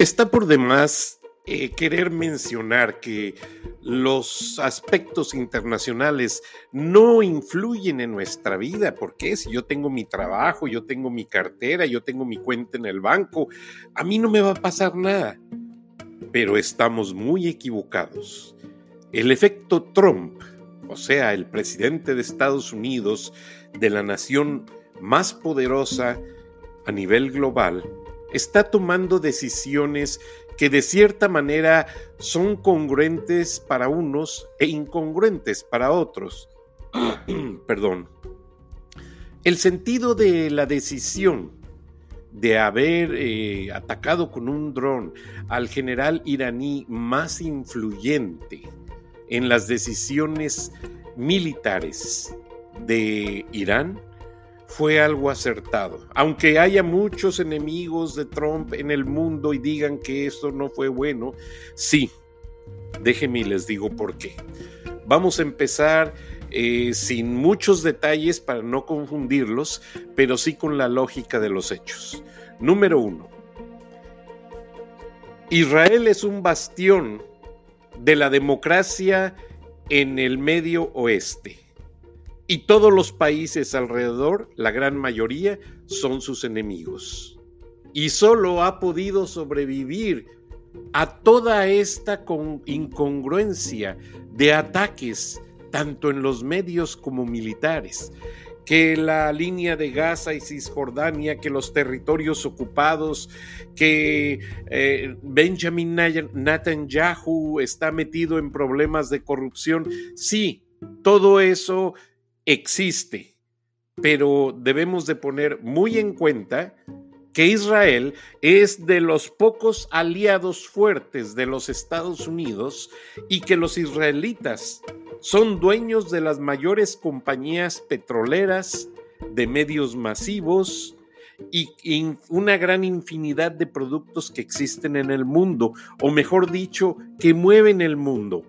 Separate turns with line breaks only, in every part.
Está por demás eh, querer mencionar que los aspectos internacionales no influyen en nuestra vida, porque si yo tengo mi trabajo, yo tengo mi cartera, yo tengo mi cuenta en el banco, a mí no me va a pasar nada. Pero estamos muy equivocados. El efecto Trump, o sea, el presidente de Estados Unidos, de la nación más poderosa a nivel global, está tomando decisiones que de cierta manera son congruentes para unos e incongruentes para otros. Perdón. El sentido de la decisión de haber eh, atacado con un dron al general iraní más influyente en las decisiones militares de Irán fue algo acertado. Aunque haya muchos enemigos de Trump en el mundo y digan que esto no fue bueno, sí, déjenme y les digo por qué. Vamos a empezar eh, sin muchos detalles para no confundirlos, pero sí con la lógica de los hechos. Número uno. Israel es un bastión de la democracia en el Medio Oeste y todos los países alrededor, la gran mayoría, son sus enemigos. Y solo ha podido sobrevivir a toda esta incongruencia de ataques, tanto en los medios como militares, que la línea de Gaza y Cisjordania, que los territorios ocupados, que eh, Benjamin Netanyahu está metido en problemas de corrupción. Sí, todo eso existe, pero debemos de poner muy en cuenta que Israel es de los pocos aliados fuertes de los Estados Unidos y que los israelitas son dueños de las mayores compañías petroleras, de medios masivos y, una gran infinidad de productos que existen en el mundo, o mejor dicho, que mueven el mundo.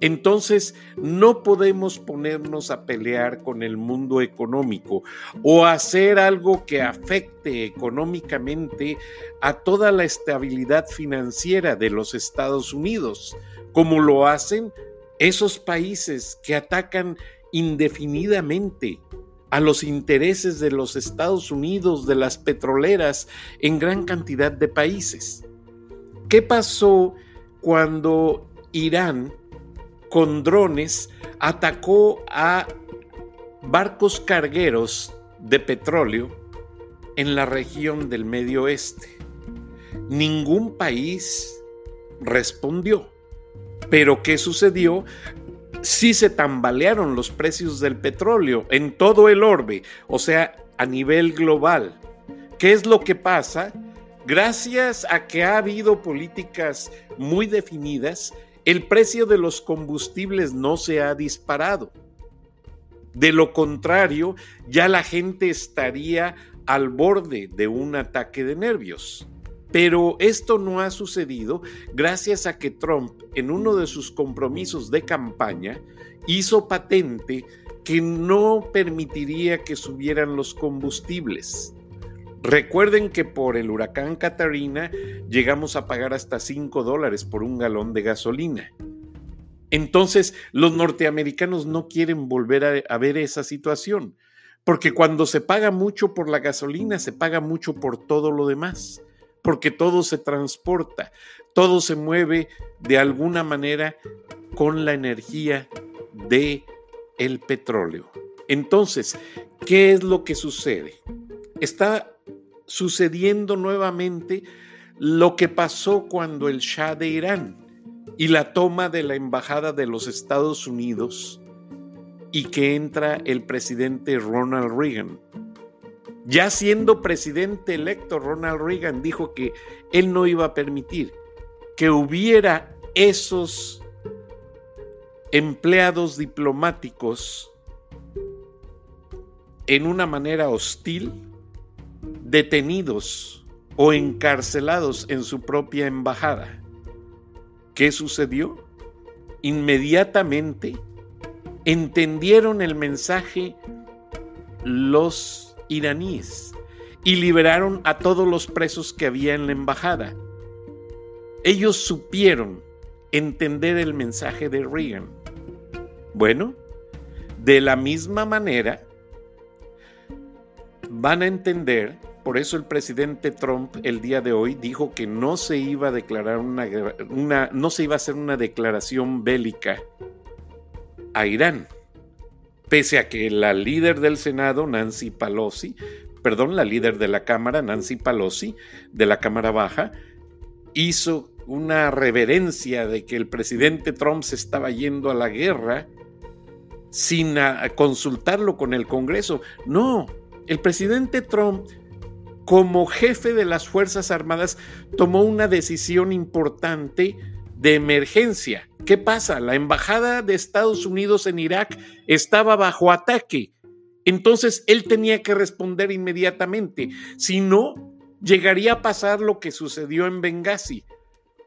Entonces, no podemos ponernos a pelear con el mundo económico o hacer algo que afecte económicamente a toda la estabilidad financiera de los Estados Unidos, como lo hacen esos países que atacan indefinidamente a los intereses de los Estados Unidos, de las petroleras, en gran cantidad de países. ¿Qué pasó cuando Irán con drones atacó a barcos cargueros de petróleo en la región del Medio Oeste. Ningún país respondió. Pero ¿qué sucedió? Sí se tambalearon los precios del petróleo en todo el orbe, o sea, a nivel global. ¿Qué es lo que pasa? Gracias a que ha habido políticas muy definidas, el precio de los combustibles no se ha disparado. De lo contrario, ya la gente estaría al borde de un ataque de nervios. Pero esto no ha sucedido gracias a que Trump, en uno de sus compromisos de campaña, hizo patente que no permitiría que subieran los combustibles. Recuerden que por el huracán Catarina llegamos a pagar hasta 5 dólares por un galón de gasolina. Entonces, los norteamericanos no quieren volver a, ver esa situación, porque cuando se paga mucho por la gasolina, se paga mucho por todo lo demás, porque todo se transporta, todo se mueve de alguna manera con la energía de el petróleo. Entonces, ¿qué es lo que sucede? Está sucediendo nuevamente lo que pasó cuando el Shah de Irán y la toma de la embajada de los Estados Unidos y que entra el presidente Ronald Reagan. Ya siendo presidente electo, Ronald Reagan dijo que él no iba a permitir que hubiera esos empleados diplomáticos en una manera hostil detenidos o encarcelados en su propia embajada. ¿Qué sucedió? Inmediatamente entendieron el mensaje los iraníes y liberaron a todos los presos que había en la embajada. ellos supieron entender el mensaje de Reagan. Bueno, de la misma manera, van a entender, por eso el presidente Trump el día de hoy dijo que no se iba a declarar una, una no se iba a hacer una declaración bélica a Irán, pese a que la líder del Senado, Nancy Pelosi, perdón, la líder de la Cámara, Nancy Pelosi, de la Cámara Baja, hizo una reverencia de que el presidente Trump se estaba yendo a la guerra sin consultarlo con el Congreso. No, el presidente Trump, como jefe de las Fuerzas Armadas, tomó una decisión importante de emergencia. ¿Qué pasa? La embajada de Estados Unidos en Irak estaba bajo ataque. Entonces él tenía que responder inmediatamente. Si no, llegaría a pasar lo que sucedió en Benghazi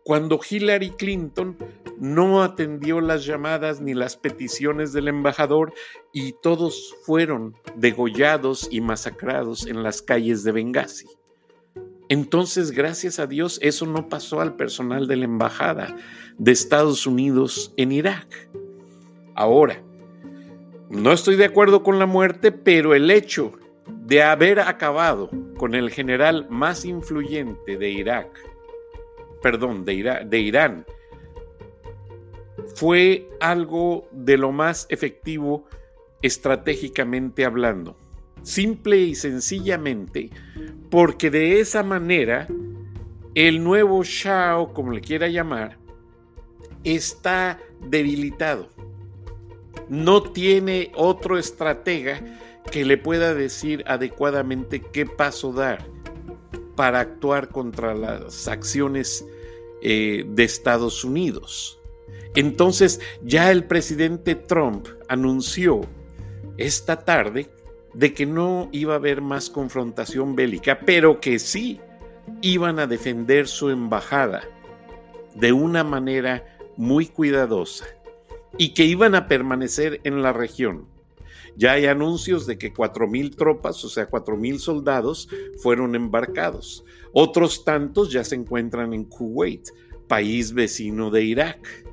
cuando Hillary Clinton no atendió las llamadas ni las peticiones del embajador y todos fueron degollados y masacrados en las calles de Benghazi. Entonces, gracias a Dios, eso no pasó al personal de la embajada de Estados Unidos en Irak. Ahora, no estoy de acuerdo con la muerte, pero el hecho de haber acabado con el general más influyente de Irak, perdón, de, Irán, fue algo de lo más efectivo estratégicamente hablando. Simple y sencillamente porque de esa manera el nuevo Shah, como le quiera llamar, está debilitado. No tiene otro estratega que le pueda decir adecuadamente qué paso dar para actuar contra las acciones eh, de Estados Unidos. Entonces ya el presidente Trump anunció esta tarde de que no iba a haber más confrontación bélica, pero que sí iban a defender su embajada de una manera muy cuidadosa y que iban a permanecer en la región. Ya hay anuncios de que cuatro mil tropas, o sea, cuatro mil soldados, fueron embarcados. Otros tantos ya se encuentran en Kuwait, país vecino de Irak.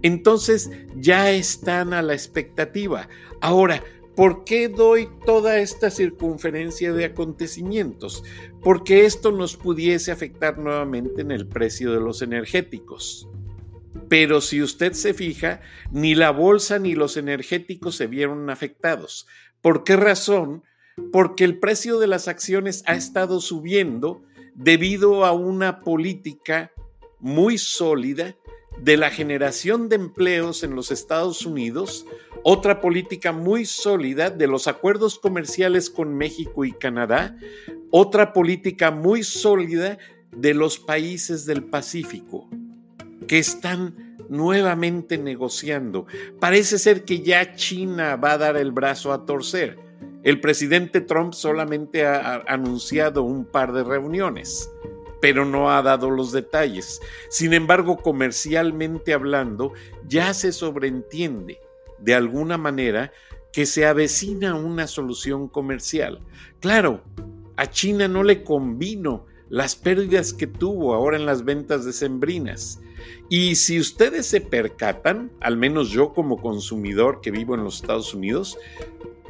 Entonces ya están a la expectativa. Ahora, ¿por qué doy toda esta circunferencia de acontecimientos? Porque esto nos pudiese afectar nuevamente en el precio de los energéticos. Pero si usted se fija, ni la bolsa ni los energéticos se vieron afectados. ¿Por qué razón? Porque el precio de las acciones ha estado subiendo debido a una política muy sólida de la generación de empleos en los Estados Unidos, otra política muy sólida de los acuerdos comerciales con México y Canadá, otra política muy sólida de los países del Pacífico, que están nuevamente negociando. Parece ser que ya China va a dar el brazo a torcer. El presidente Trump solamente ha anunciado un par de reuniones pero no ha dado los detalles. Sin embargo, comercialmente hablando, ya se sobreentiende de alguna manera que se avecina una solución comercial. Claro, a China no le convino las pérdidas que tuvo ahora en las ventas decembrinas. Y si ustedes se percatan, al menos yo como consumidor que vivo en los Estados Unidos,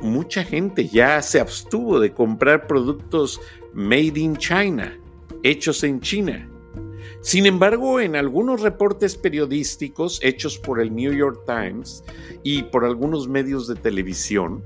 mucha gente ya se abstuvo de comprar productos made in China hechos en China. Sin embargo, en algunos reportes periodísticos hechos por el New York Times y por algunos medios de televisión,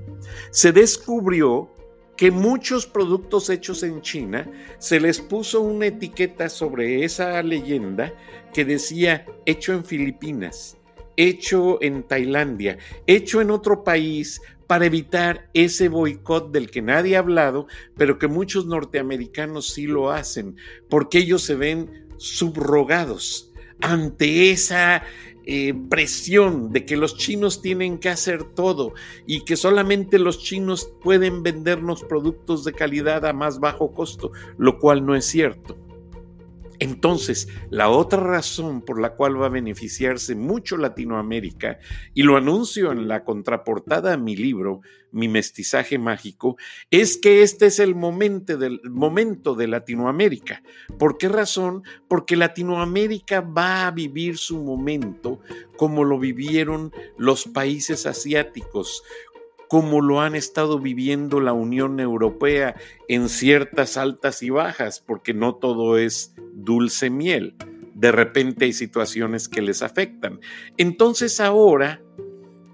se descubrió que muchos productos hechos en China se les puso una etiqueta sobre esa leyenda que decía hecho en Filipinas, hecho en Tailandia, hecho en otro país para evitar ese boicot del que nadie ha hablado, pero que muchos norteamericanos sí lo hacen, porque ellos se ven subrogados ante esa eh, presión de que los chinos tienen que hacer todo y que solamente los chinos pueden vendernos productos de calidad a más bajo costo, lo cual no es cierto. Entonces, la otra razón por la cual va a beneficiarse mucho Latinoamérica, y lo anuncio en la contraportada a mi libro, Mi mestizaje mágico, es que este es el momento, del, momento de Latinoamérica. ¿Por qué razón? Porque Latinoamérica va a vivir su momento como lo vivieron los países asiáticos, como lo han estado viviendo la Unión Europea en ciertas altas y bajas, porque no todo es dulce miel. De repente hay situaciones que les afectan. Entonces ahora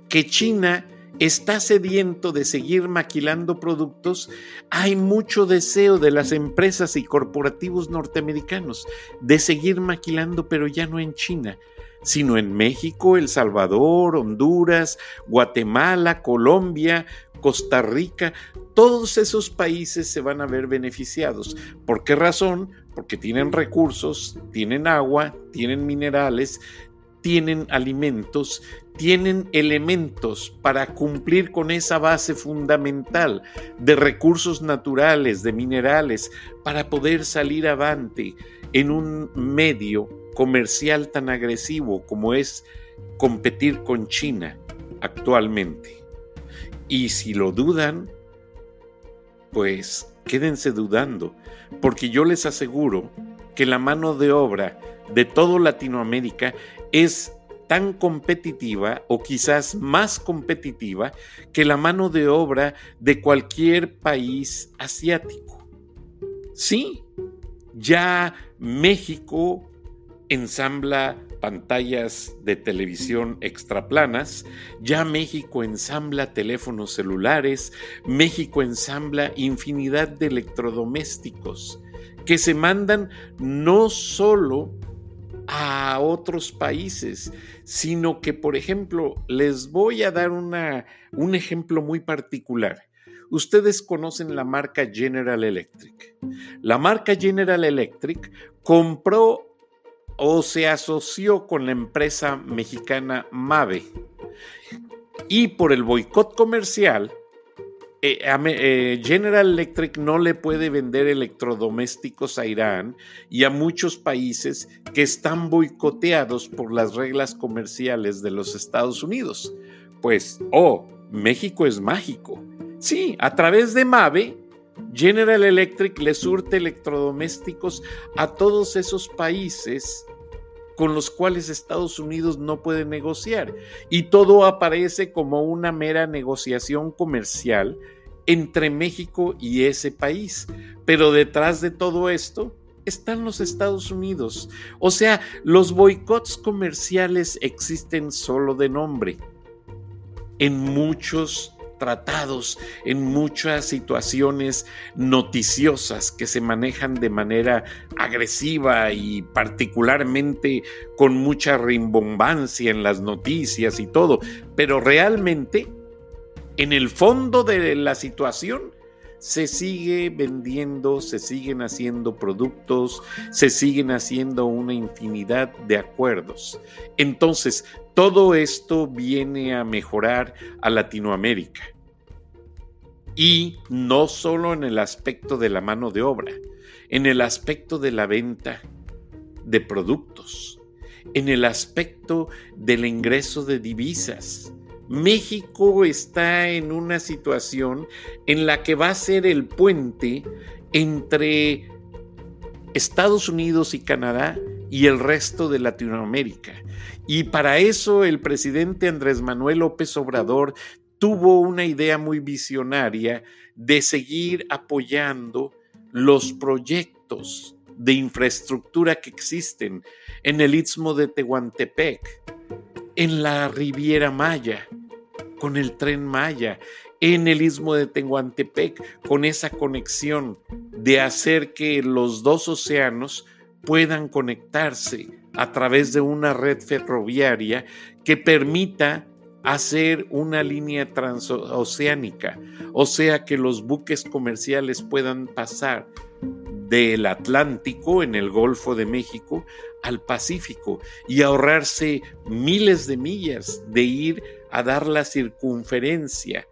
que China está sediento de seguir maquilando productos, hay mucho deseo de las empresas y corporativos norteamericanos de seguir maquilando, pero ya no en China, sino en México, El Salvador, Honduras, Guatemala, Colombia, Costa Rica, todos esos países se van a ver beneficiados. ¿Por qué razón? Porque tienen recursos, tienen agua, tienen minerales, tienen alimentos, tienen elementos para cumplir con esa base fundamental de recursos naturales, de minerales, para poder salir avante en un medio comercial tan agresivo como es competir con China actualmente. Y si lo dudan, pues quédense dudando, porque yo les aseguro que la mano de obra de todo Latinoamérica es tan competitiva o quizás más competitiva que la mano de obra de cualquier país asiático. Sí, ya México ensambla pantallas de televisión extraplanas, ya México ensambla teléfonos celulares, México ensambla infinidad de electrodomésticos que se mandan no solo a otros países, sino que, por ejemplo, les voy a dar una, un ejemplo muy particular. Ustedes conocen la marca General Electric. La marca General Electric compró o se asoció con la empresa mexicana Mave. Y por el boicot comercial, eh, eh, General Electric no le puede vender electrodomésticos a Irán y a muchos países que están boicoteados por las reglas comerciales de los Estados Unidos. Pues, oh, México es mágico. Sí, a través de Mave, General Electric le surte electrodomésticos a todos esos países con los cuales Estados Unidos no puede negociar. Y todo aparece como una mera negociación comercial entre México y ese país. Pero detrás de todo esto están los Estados Unidos. O sea, los boicots comerciales existen solo de nombre. En muchos tratados en muchas situaciones noticiosas que se manejan de manera agresiva y particularmente con mucha rimbombancia en las noticias y todo, pero realmente en el fondo de la situación se sigue vendiendo, se siguen haciendo productos, se siguen haciendo una infinidad de acuerdos. Entonces, todo esto viene a mejorar a Latinoamérica. Y no solo en el aspecto de la mano de obra, en el aspecto de la venta de productos, en el aspecto del ingreso de divisas, México está en una situación en la que va a ser el puente entre Estados Unidos y Canadá y el resto de Latinoamérica. Y para eso el presidente Andrés Manuel López Obrador tuvo una idea muy visionaria de seguir apoyando los proyectos de infraestructura que existen en el istmo de Tehuantepec, en la Riviera Maya, con el tren Maya, en el istmo de Tehuantepec, con esa conexión de hacer que los dos océanos puedan conectarse a través de una red ferroviaria que permita hacer una línea transoceánica, o sea que los buques comerciales puedan pasar del Atlántico en el Golfo de México al Pacífico y ahorrarse miles de millas de ir a dar la circunferencia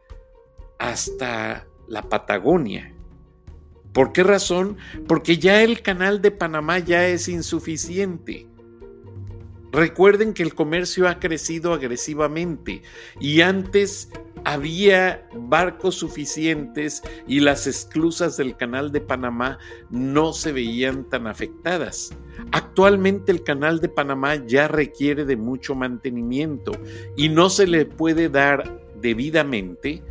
hasta la Patagonia. ¿Por qué razón? Porque ya el canal de Panamá ya es insuficiente. Recuerden que el comercio ha crecido agresivamente y antes había barcos suficientes y las esclusas del canal de Panamá no se veían tan afectadas. Actualmente el canal de Panamá ya requiere de mucho mantenimiento y no se le puede dar debidamente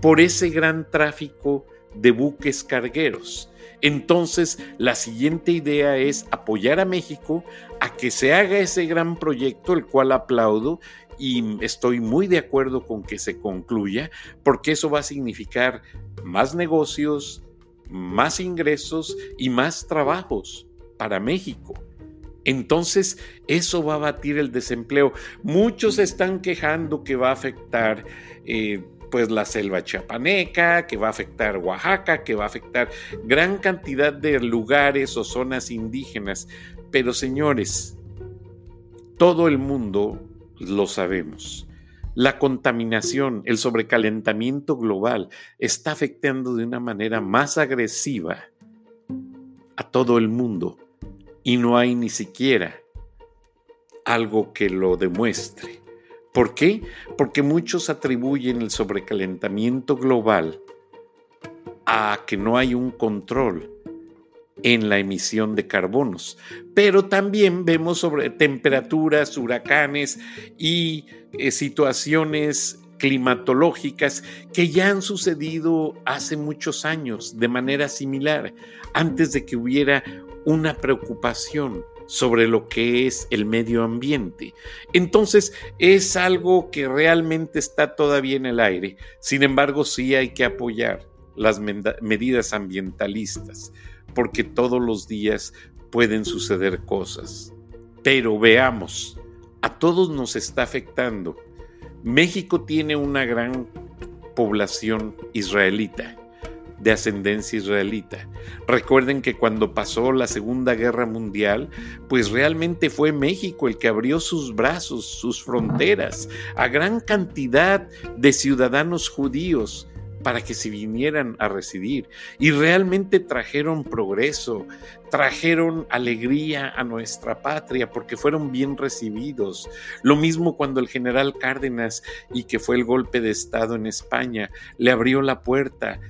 por ese gran tráfico de buques cargueros. Entonces, la siguiente idea es apoyar a México a que se haga ese gran proyecto, el cual aplaudo y estoy muy de acuerdo con que se concluya, porque eso va a significar más negocios, más ingresos y más trabajos para México. Entonces, eso va a batir el desempleo. Muchos están quejando que va a afectar eh, pues la selva chapaneca, que va a afectar Oaxaca, que va a afectar gran cantidad de lugares o zonas indígenas. Pero señores, todo el mundo lo sabemos. La contaminación, el sobrecalentamiento global está afectando de una manera más agresiva a todo el mundo y no hay ni siquiera algo que lo demuestre. ¿Por qué? Porque muchos atribuyen el sobrecalentamiento global a que no hay un control en la emisión de carbonos. Pero también vemos sobre temperaturas, huracanes y eh, situaciones climatológicas que ya han sucedido hace muchos años de manera similar, antes de que hubiera una preocupación sobre lo que es el medio ambiente. Entonces es algo que realmente está todavía en el aire. Sin embargo, sí hay que apoyar las medidas ambientalistas, porque todos los días pueden suceder cosas. Pero veamos, a todos nos está afectando. México tiene una gran población israelita de ascendencia israelita. Recuerden que cuando pasó la Segunda Guerra Mundial, pues realmente fue México el que abrió sus brazos, sus fronteras a gran cantidad de ciudadanos judíos para que se vinieran a residir y realmente trajeron progreso, trajeron alegría a nuestra patria porque fueron bien recibidos. Lo mismo cuando el general Cárdenas y que fue el golpe de Estado en España le abrió la puerta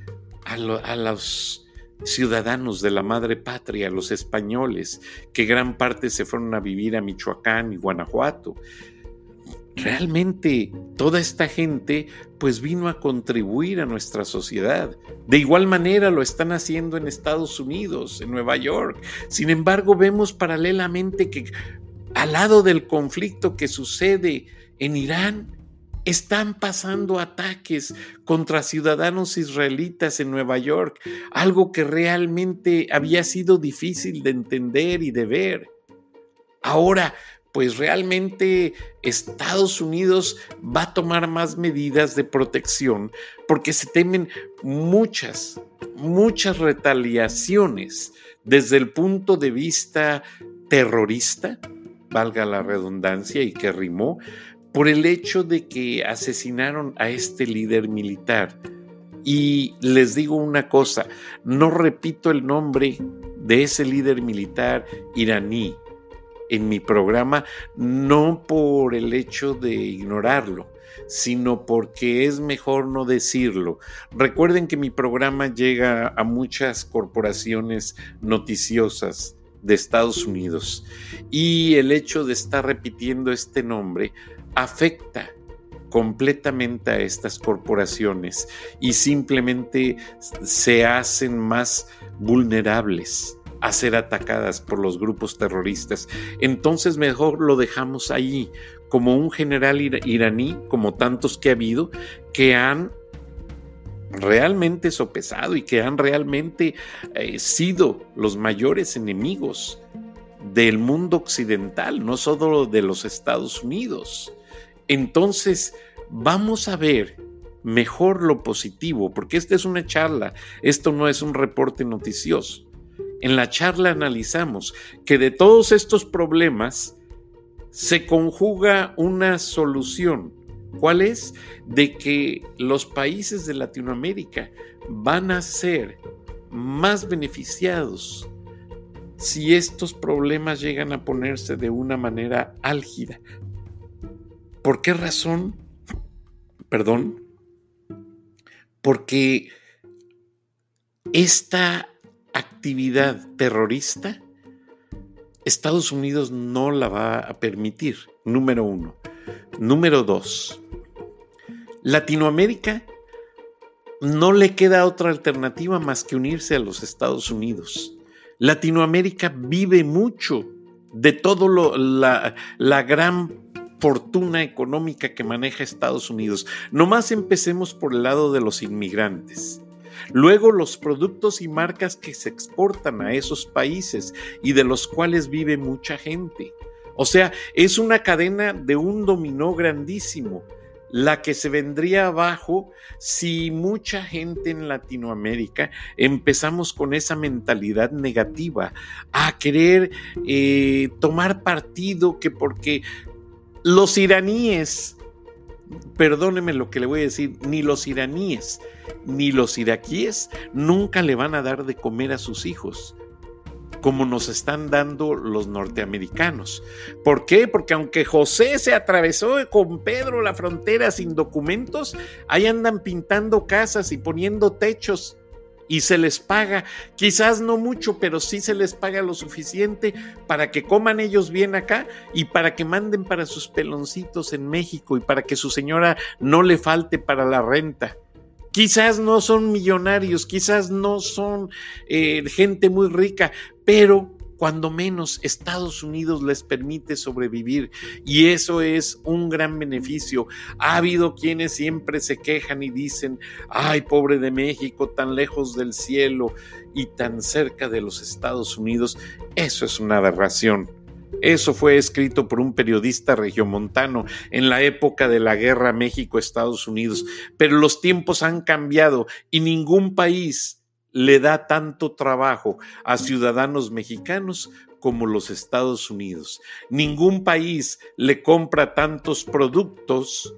a, los ciudadanos de la madre patria, los españoles, que gran parte se fueron a vivir a Michoacán y Guanajuato. Realmente toda esta gente pues vino a contribuir a nuestra sociedad. De igual manera lo están haciendo en Estados Unidos, en Nueva York. Sin embargo, vemos paralelamente que al lado del conflicto que sucede en Irán, están pasando ataques contra ciudadanos israelitas en Nueva York, algo que realmente había sido difícil de entender y de ver. Ahora, pues realmente Estados Unidos va a tomar más medidas de protección porque se temen muchas, muchas retaliaciones desde el punto de vista terrorista, valga la redundancia y que rimó, por el hecho de que asesinaron a este líder militar. Y les digo una cosa, no repito el nombre de ese líder militar iraní en mi programa, no por el hecho de ignorarlo, sino porque es mejor no decirlo. Recuerden que mi programa llega a muchas corporaciones noticiosas de Estados Unidos y el hecho de estar repitiendo este nombre afecta completamente a estas corporaciones y simplemente se hacen más vulnerables a ser atacadas por los grupos terroristas. Entonces mejor lo dejamos ahí como un general iraní, como tantos que ha habido, que han realmente sopesado y que han realmente eh, sido los mayores enemigos del mundo occidental, no solo de los Estados Unidos. Entonces, vamos a ver mejor lo positivo, porque esta es una charla, esto no es un reporte noticioso. En la charla analizamos que de todos estos problemas se conjuga una solución. ¿Cuál es? De que los países de Latinoamérica van a ser más beneficiados si estos problemas llegan a ponerse de una manera álgida. ¿Por qué razón? Perdón. Porque esta actividad terrorista, Estados Unidos no la va a permitir, número uno. Número dos, Latinoamérica no le queda otra alternativa más que unirse a los Estados Unidos. Latinoamérica vive mucho de todo lo, la, la gran fortuna económica que maneja Estados Unidos. Nomás empecemos por el lado de los inmigrantes. Luego los productos y marcas que se exportan a esos países y de los cuales vive mucha gente. O sea, es una cadena de un dominó grandísimo la que se vendría abajo si mucha gente en Latinoamérica empezamos con esa mentalidad negativa a querer eh, tomar partido que porque los iraníes, perdóneme lo que le voy a decir, ni los iraníes ni los iraquíes nunca le van a dar de comer a sus hijos como nos están dando los norteamericanos. ¿Por qué? Porque aunque José se atravesó con Pedro la frontera sin documentos, ahí andan pintando casas y poniendo techos y se les paga, quizás no mucho, pero sí se les paga lo suficiente para que coman ellos bien acá y para que manden para sus peloncitos en México y para que su señora no le falte para la renta. Quizás no son millonarios, quizás no son eh, gente muy rica, pero cuando menos Estados Unidos les permite sobrevivir y eso es un gran beneficio. Ha habido quienes siempre se quejan y dicen, ay, pobre de México, tan lejos del cielo y tan cerca de los Estados Unidos. Eso es una aberración. Eso fue escrito por un periodista regiomontano en la época de la guerra México-Estados Unidos, pero los tiempos han cambiado y ningún país le da tanto trabajo a ciudadanos mexicanos como los Estados Unidos. Ningún país le compra tantos productos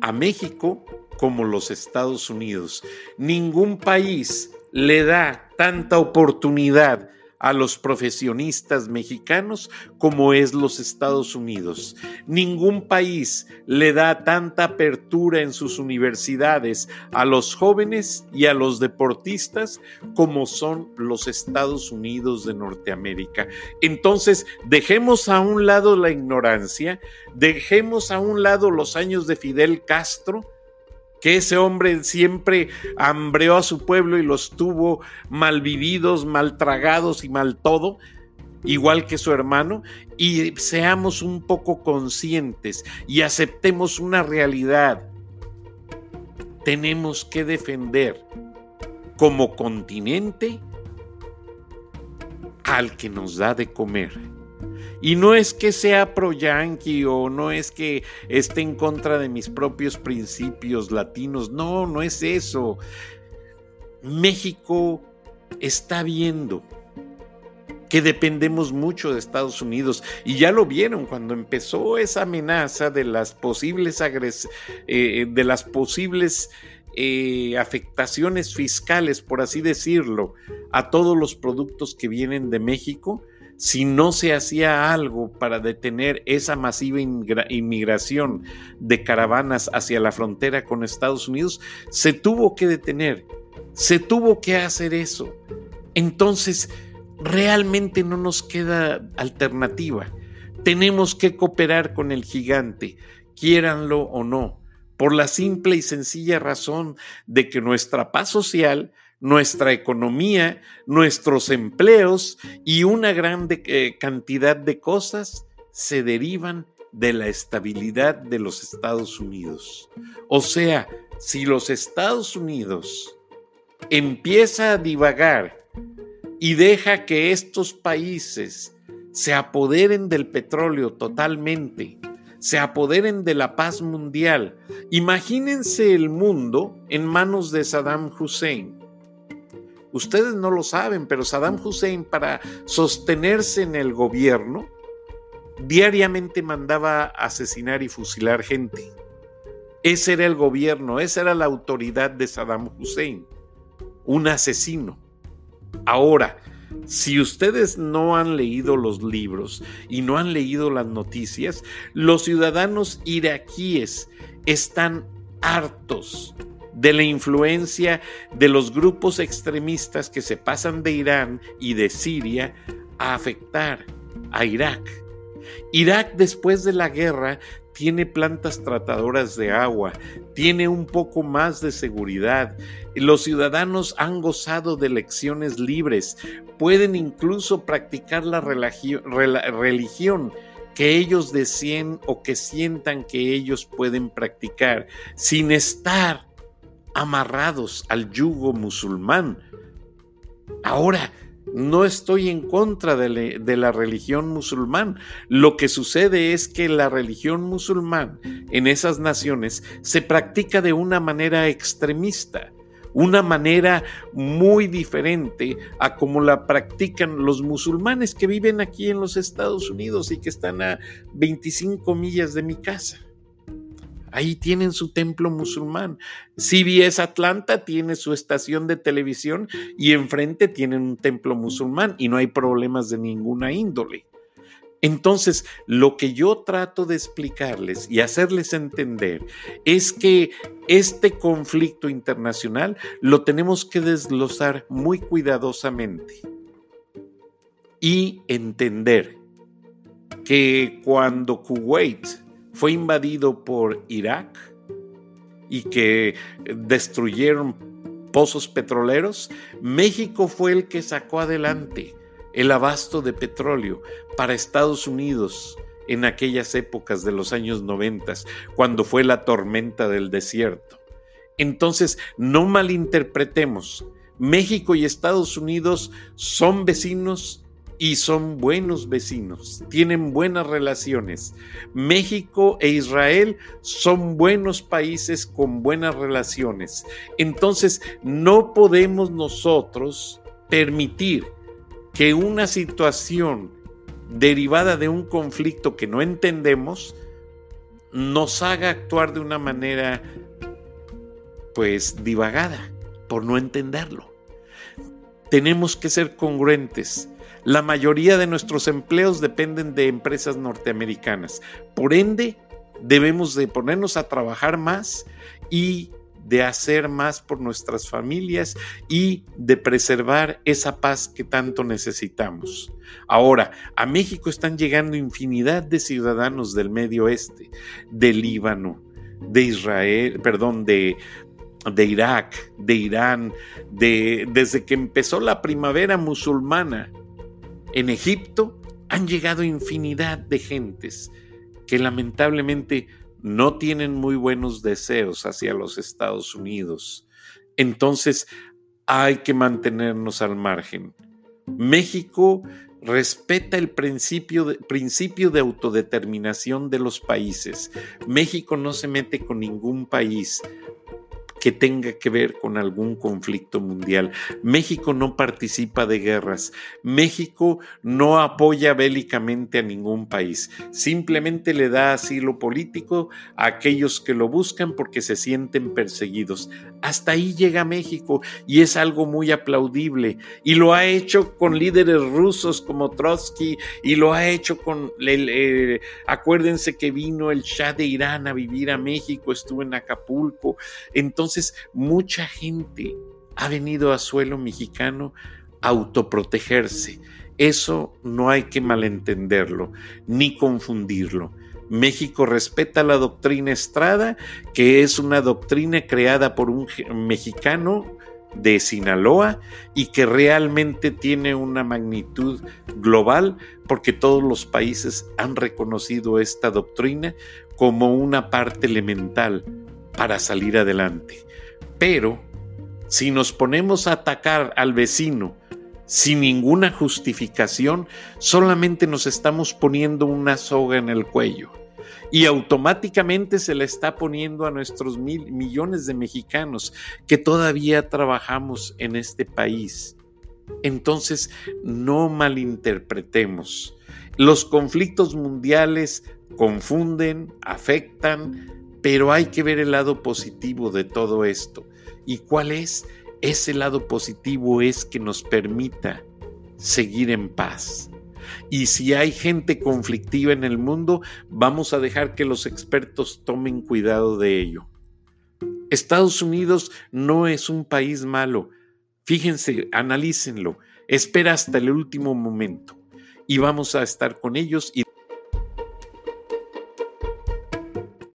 a México como los Estados Unidos. Ningún país le da tanta oportunidad a los profesionistas mexicanos como es los Estados Unidos. Ningún país le da tanta apertura en sus universidades a los jóvenes y a los deportistas como son los Estados Unidos de Norteamérica. Entonces, dejemos a un lado la ignorancia, dejemos a un lado los años de Fidel Castro, que ese hombre siempre hambreó a su pueblo y los tuvo mal vividos, mal tragados y mal todo, igual que su hermano, y seamos un poco conscientes y aceptemos una realidad. Tenemos que defender como continente al que nos da de comer y no es que sea pro-yanqui o no es que esté en contra de mis propios principios latinos. No, no es eso. México está viendo que dependemos mucho de Estados Unidos y ya lo vieron cuando empezó esa amenaza de las posibles eh, de las posibles eh, afectaciones fiscales, por así decirlo, a todos los productos que vienen de México si no se hacía algo para detener esa masiva inmigración de caravanas hacia la frontera con Estados Unidos, se tuvo que detener, se tuvo que hacer eso. Entonces, realmente no nos queda alternativa. Tenemos que cooperar con el gigante, quiéranlo o no, por la simple y sencilla razón de que nuestra paz social nuestra economía, nuestros empleos y una gran eh, cantidad de cosas se derivan de la estabilidad de los Estados Unidos. O sea, si los Estados Unidos empieza a divagar y deja que estos países se apoderen del petróleo totalmente, se apoderen de la paz mundial, imagínense el mundo en manos de Saddam Hussein Ustedes no lo saben, pero Saddam Hussein para sostenerse en el gobierno diariamente mandaba asesinar y fusilar gente. Ese era el gobierno, esa era la autoridad de Saddam Hussein. un asesino. Ahora, si ustedes no han leído los libros y no han leído las noticias, los ciudadanos iraquíes están hartos de la influencia de los grupos extremistas que se pasan de Irán y de Siria a afectar a Irak. Irak después de la guerra tiene plantas tratadoras de agua, tiene un poco más de seguridad. Los ciudadanos han gozado de elecciones libres, pueden incluso practicar la religión que ellos deseen o que sientan que ellos pueden practicar sin estar amarrados al yugo musulmán. Ahora, no estoy en contra de, la religión musulmán. Lo que sucede es que la religión musulmán en esas naciones se practica de una manera extremista, una manera muy diferente a como la practican los musulmanes que viven aquí en los Estados Unidos y que están a 25 millas de mi casa. Ahí tienen su templo musulmán. CBS Atlanta tiene su estación de televisión y enfrente tienen un templo musulmán y no hay problemas de ninguna índole. Entonces, lo que yo trato de explicarles y hacerles entender es que este conflicto internacional lo tenemos que desglosar muy cuidadosamente y entender que cuando Kuwait fue invadido por Irak y que destruyeron pozos petroleros, México fue el que sacó adelante el abasto de petróleo para Estados Unidos en aquellas épocas de los años 90, cuando fue la tormenta del desierto. Entonces, no malinterpretemos, México y Estados Unidos son vecinos y son buenos vecinos, tienen buenas relaciones. México e Israel son buenos países con buenas relaciones. Entonces, no podemos nosotros permitir que una situación derivada de un conflicto que no entendemos nos haga actuar de una manera pues divagada por no entenderlo. Tenemos que ser congruentes la mayoría de nuestros empleos dependen de empresas norteamericanas. Por ende, debemos de ponernos a trabajar más y de hacer más por nuestras familias y de preservar esa paz que tanto necesitamos. Ahora, a México están llegando infinidad de ciudadanos del Medio Oeste, del Líbano, de Israel, perdón, de, de Irak, de Irán, de, desde que empezó la primavera musulmana en Egipto han llegado infinidad de gentes que lamentablemente no tienen muy buenos deseos hacia los Estados Unidos. Entonces hay que mantenernos al margen. México respeta el principio de, principio de autodeterminación de los países. México no se mete con ningún país que tenga que ver con algún conflicto mundial. México no participa de guerras. México no apoya bélicamente a ningún país. Simplemente le da asilo político a aquellos que lo buscan porque se sienten perseguidos. Hasta ahí llega México y es algo muy aplaudible. Y lo ha hecho con líderes rusos como Trotsky y lo ha hecho con... Eh, acuérdense que vino el Shah de Irán a vivir a México, estuvo en Acapulco. Entonces, entonces, mucha gente ha venido a suelo mexicano a autoprotegerse. Eso no hay que malentenderlo ni confundirlo. México respeta la doctrina Estrada, que es una doctrina creada por un mexicano de Sinaloa y que realmente tiene una magnitud global porque todos los países han reconocido esta doctrina como una parte elemental para salir adelante. Pero si nos ponemos a atacar al vecino sin ninguna justificación, solamente nos estamos poniendo una soga en el cuello y automáticamente se le está poniendo a nuestros mil, millones de mexicanos que todavía trabajamos en este país. Entonces, no malinterpretemos. Los conflictos mundiales confunden, afectan, pero hay que ver el lado positivo de todo esto. ¿Y cuál es? ese lado positivo es que nos permita seguir en paz. Y si hay gente conflictiva en el mundo, vamos a dejar que los expertos tomen cuidado de ello. Estados Unidos no es un país malo. Fíjense, analícenlo. Espera hasta el último momento y vamos a estar con ellos y